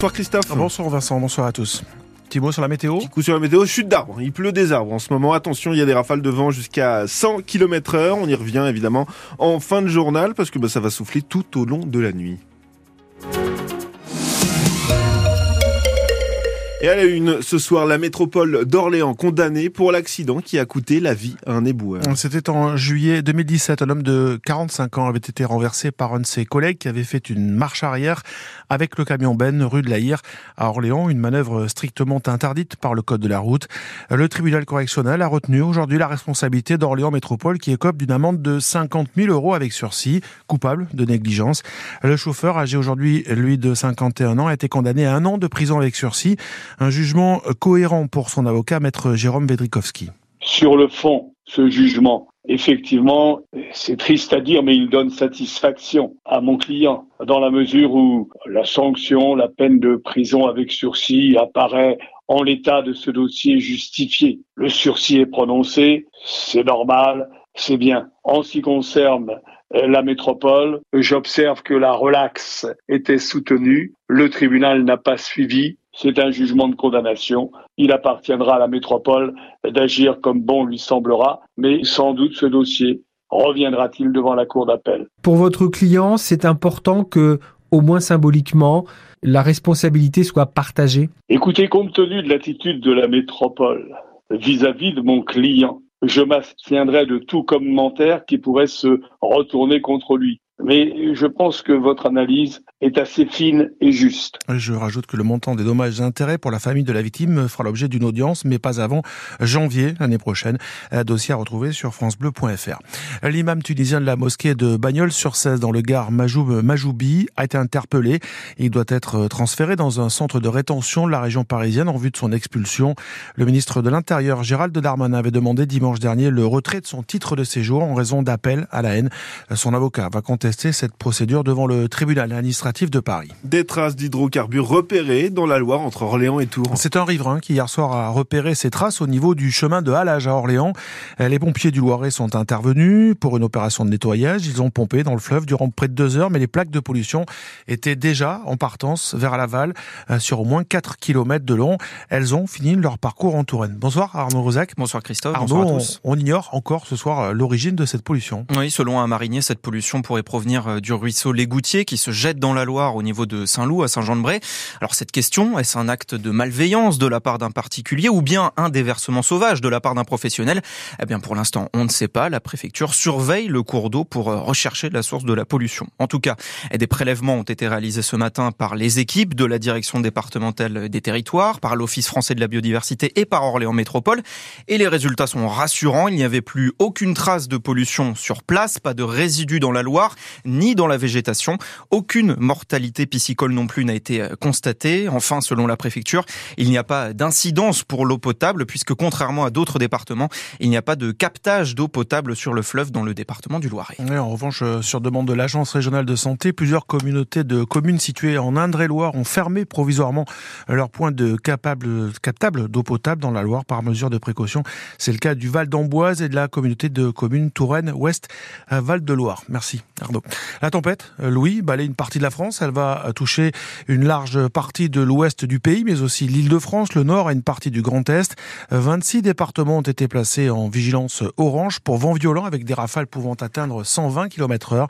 Bonsoir Christophe. Bonsoir Vincent, bonsoir à tous. Petit mot sur la météo Petit coup sur la météo, chute d'arbres. Il pleut des arbres en ce moment. Attention, il y a des rafales de vent jusqu'à 100 km heure. On y revient évidemment en fin de journal parce que bah, ça va souffler tout au long de la nuit. Et à la une, ce soir, la métropole d'Orléans condamnée pour l'accident qui a coûté la vie à un éboueur. C'était en juillet 2017. Un homme de 45 ans avait été renversé par un de ses collègues qui avait fait une marche arrière avec le camion Ben rue de la Hire à Orléans, une manœuvre strictement interdite par le code de la route. Le tribunal correctionnel a retenu aujourd'hui la responsabilité d'Orléans Métropole qui écope d'une amende de 50 000 euros avec sursis, coupable de négligence. Le chauffeur, âgé aujourd'hui, lui de 51 ans, a été condamné à un an de prison avec sursis. Un jugement cohérent pour son avocat, maître Jérôme Vedrikowski. Sur le fond, ce jugement, effectivement, c'est triste à dire, mais il donne satisfaction à mon client, dans la mesure où la sanction, la peine de prison avec sursis apparaît en l'état de ce dossier justifié. Le sursis est prononcé, c'est normal, c'est bien. En ce qui concerne la métropole, j'observe que la relaxe était soutenue, le tribunal n'a pas suivi, c'est un jugement de condamnation. Il appartiendra à la métropole d'agir comme bon lui semblera, mais sans doute ce dossier reviendra-t-il devant la cour d'appel. Pour votre client, c'est important que, au moins symboliquement, la responsabilité soit partagée? Écoutez, compte tenu de l'attitude de la métropole vis-à-vis de mon client, je m'abstiendrai de tout commentaire qui pourrait se retourner contre lui. Mais je pense que votre analyse est assez fine et juste. Je rajoute que le montant des dommages et intérêts pour la famille de la victime fera l'objet d'une audience, mais pas avant janvier l'année prochaine. Un dossier à retrouver sur francebleu.fr. L'imam tunisien de la mosquée de Bagnols sur 16 dans le Gard Majoub Majoubi a été interpellé. Il doit être transféré dans un centre de rétention de la région parisienne en vue de son expulsion. Le ministre de l'Intérieur, Gérald Darmanin, avait demandé dimanche dernier le retrait de son titre de séjour en raison d'appel à la haine. Son avocat va contester cette procédure devant le tribunal administratif de Paris. Des traces d'hydrocarbures repérées dans la Loire entre Orléans et Tours. C'est un riverain qui hier soir a repéré ces traces au niveau du chemin de Halage à Orléans. Les pompiers du Loiret sont intervenus pour une opération de nettoyage. Ils ont pompé dans le fleuve durant près de deux heures, mais les plaques de pollution étaient déjà en partance vers Laval euh, sur au moins 4 km de long. Elles ont fini leur parcours en Touraine. Bonsoir Arnaud Rosac. Bonsoir Christophe. Arnaud, Bonsoir à tous. On, on ignore encore ce soir euh, l'origine de cette pollution. Oui, selon un marinier, cette pollution pourrait provenir euh, du ruisseau Légoutier qui se jette dans la Loire au niveau de Saint-Loup à Saint-Jean-de-Bray. Alors cette question, est-ce un acte de malveillance de la part d'un particulier ou bien un déversement sauvage de la part d'un professionnel? Eh bien pour l'instant, on ne sait pas. La préfecture surveille le cours d'eau pour euh, rechercher la source de la pollution. En tout cas, des prélèvements ont été réalisés ce matin par les équipes de la direction départementale des territoires, par l'Office français de la biodiversité et par Orléans Métropole. Et les résultats sont rassurants. Il n'y avait plus aucune trace de pollution sur place, pas de résidus dans la Loire, ni dans la végétation. Aucune mortalité piscicole non plus n'a été euh, constatée. Enfin, selon la préfecture, il n'y a pas d'incidence pour l'eau potable puisque contrairement à d'autres départements, il n'y a pas de captage d'eau potable sur le fleuve dans le département du Loiret. Oui, en revanche, euh, sur demande de l'Agence régionale de santé, plusieurs communautés de communes situées en Indre-et-Loire ont fermé provisoirement leur point de capable, captable d'eau potable dans la Loire par mesure de précaution. C'est le cas du Val d'Amboise et de la communauté de communes Touraine Ouest Val de Loire. Merci. La tempête, euh, Louis, balaye une partie de la France. Elle va toucher une large partie de l'ouest du pays, mais aussi l'île de France, le nord et une partie du Grand Est. 26 départements ont été placés en vigilance orange pour vent violent avec des rafales pouvant atteindre 120 km heure.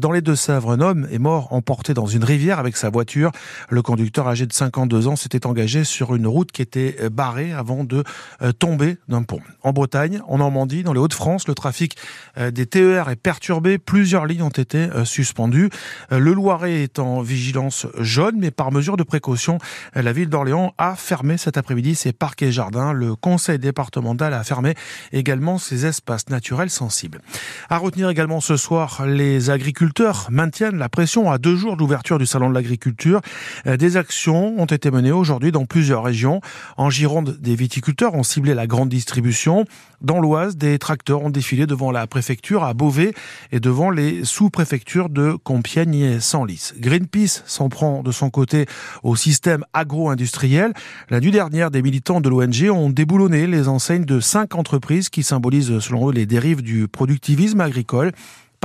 Dans les Deux-Sèvres, un homme est mort emporté dans une rivière avec sa voiture. Le conducteur âgé de 52 ans s'était engagé sur une route qui était barrée avant de euh, tomber d'un pont. En Bretagne, en Normandie, dans les Hauts-de-France, le trafic euh, des TER est perturbé. Plusieurs lignes ont été euh, suspendues. Le Loiret est en vigilance jaune, mais par mesure de précaution, la ville d'Orléans a fermé cet après-midi ses parcs et jardins. Le conseil départemental a fermé également ses espaces naturels sensibles. À retenir également ce soir, les agriculteurs maintiennent la pression à deux jours d'ouverture du salon de l'agriculture. Des actions ont été menées aujourd'hui dans plusieurs régions. En Gironde, des viticulteurs ont ciblé la grande distribution. Dans l'Oise, des tracteurs ont défilé devant la préfecture à Beauvais et devant les sous-préfectures de Compiègne et Senlis. Greenpeace s'en prend de son côté au système agro-industriel. La nuit dernière, des militants de l'ONG ont déboulonné les enseignes de cinq entreprises qui symbolisent selon eux les dérives du productivisme agricole.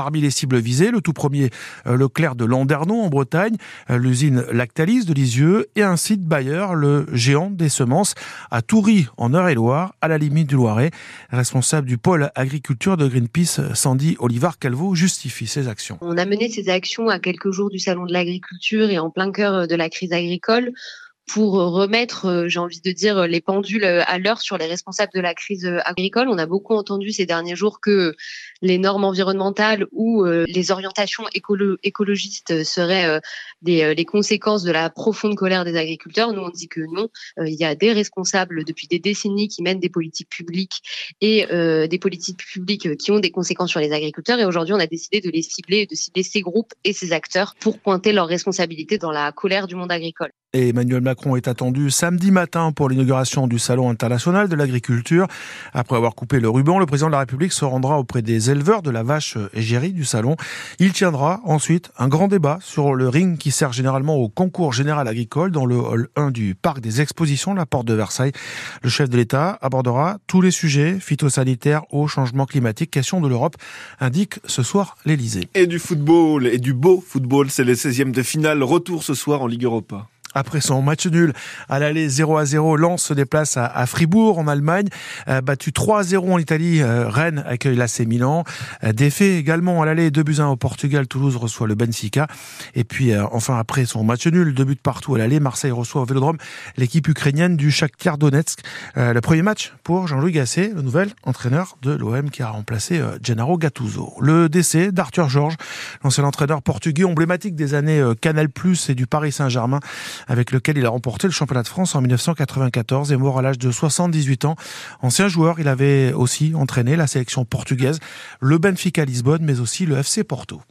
Parmi les cibles visées, le tout premier, le Clair de Landerneau en Bretagne, l'usine Lactalis de Lisieux et un site Bayer, le géant des semences, à Toury en Eure-et-Loire, à la limite du Loiret. Responsable du pôle agriculture de Greenpeace, Sandy Olivar Calvo justifie ses actions. On a mené ces actions à quelques jours du salon de l'agriculture et en plein cœur de la crise agricole pour remettre, euh, j'ai envie de dire, les pendules euh, à l'heure sur les responsables de la crise euh, agricole. On a beaucoup entendu ces derniers jours que les normes environnementales ou les orientations écologistes seraient les conséquences de la profonde colère des agriculteurs. Nous, on dit que non. Il y a des responsables depuis des décennies qui mènent des politiques publiques et des politiques publiques qui ont des conséquences sur les agriculteurs. Et aujourd'hui, on a décidé de les cibler, de cibler ces groupes et ces acteurs pour pointer leurs responsabilités dans la colère du monde agricole. Emmanuel Macron est attendu samedi matin pour l'inauguration du Salon international de l'agriculture. Après avoir coupé le ruban, le président de la République se rendra auprès des éleveurs de la vache égérie du Salon. Il tiendra ensuite un grand débat sur le ring qui sert généralement au concours général agricole dans le hall 1 du parc des expositions, la porte de Versailles. Le chef de l'État abordera tous les sujets phytosanitaires, au changement climatique, question de l'Europe, indique ce soir l'Elysée. Et du football, et du beau football, c'est les 16e de finale. Retour ce soir en Ligue Europa. Après son match nul à l'aller 0 à 0, Lens se déplace à, Fribourg en Allemagne, euh, battu 3 à 0 en Italie, euh, Rennes accueille l'AC Milan, euh, défait également à l'aller 2 buts 1 au Portugal, Toulouse reçoit le Benfica et puis enfin après son match nul, 2 buts partout à l'aller, Marseille reçoit au Vélodrome l'équipe ukrainienne du Shakhtar Donetsk. le premier match pour Jean-Louis Gasset, le nouvel entraîneur de l'OM qui a remplacé Gennaro Gattuso. Le décès d'Arthur Georges, l'ancien entraîneur portugais emblématique des années Canal+ et du Paris Saint-Germain avec lequel il a remporté le championnat de France en 1994 et mort à l'âge de 78 ans. Ancien joueur, il avait aussi entraîné la sélection portugaise, le Benfica Lisbonne, mais aussi le FC Porto.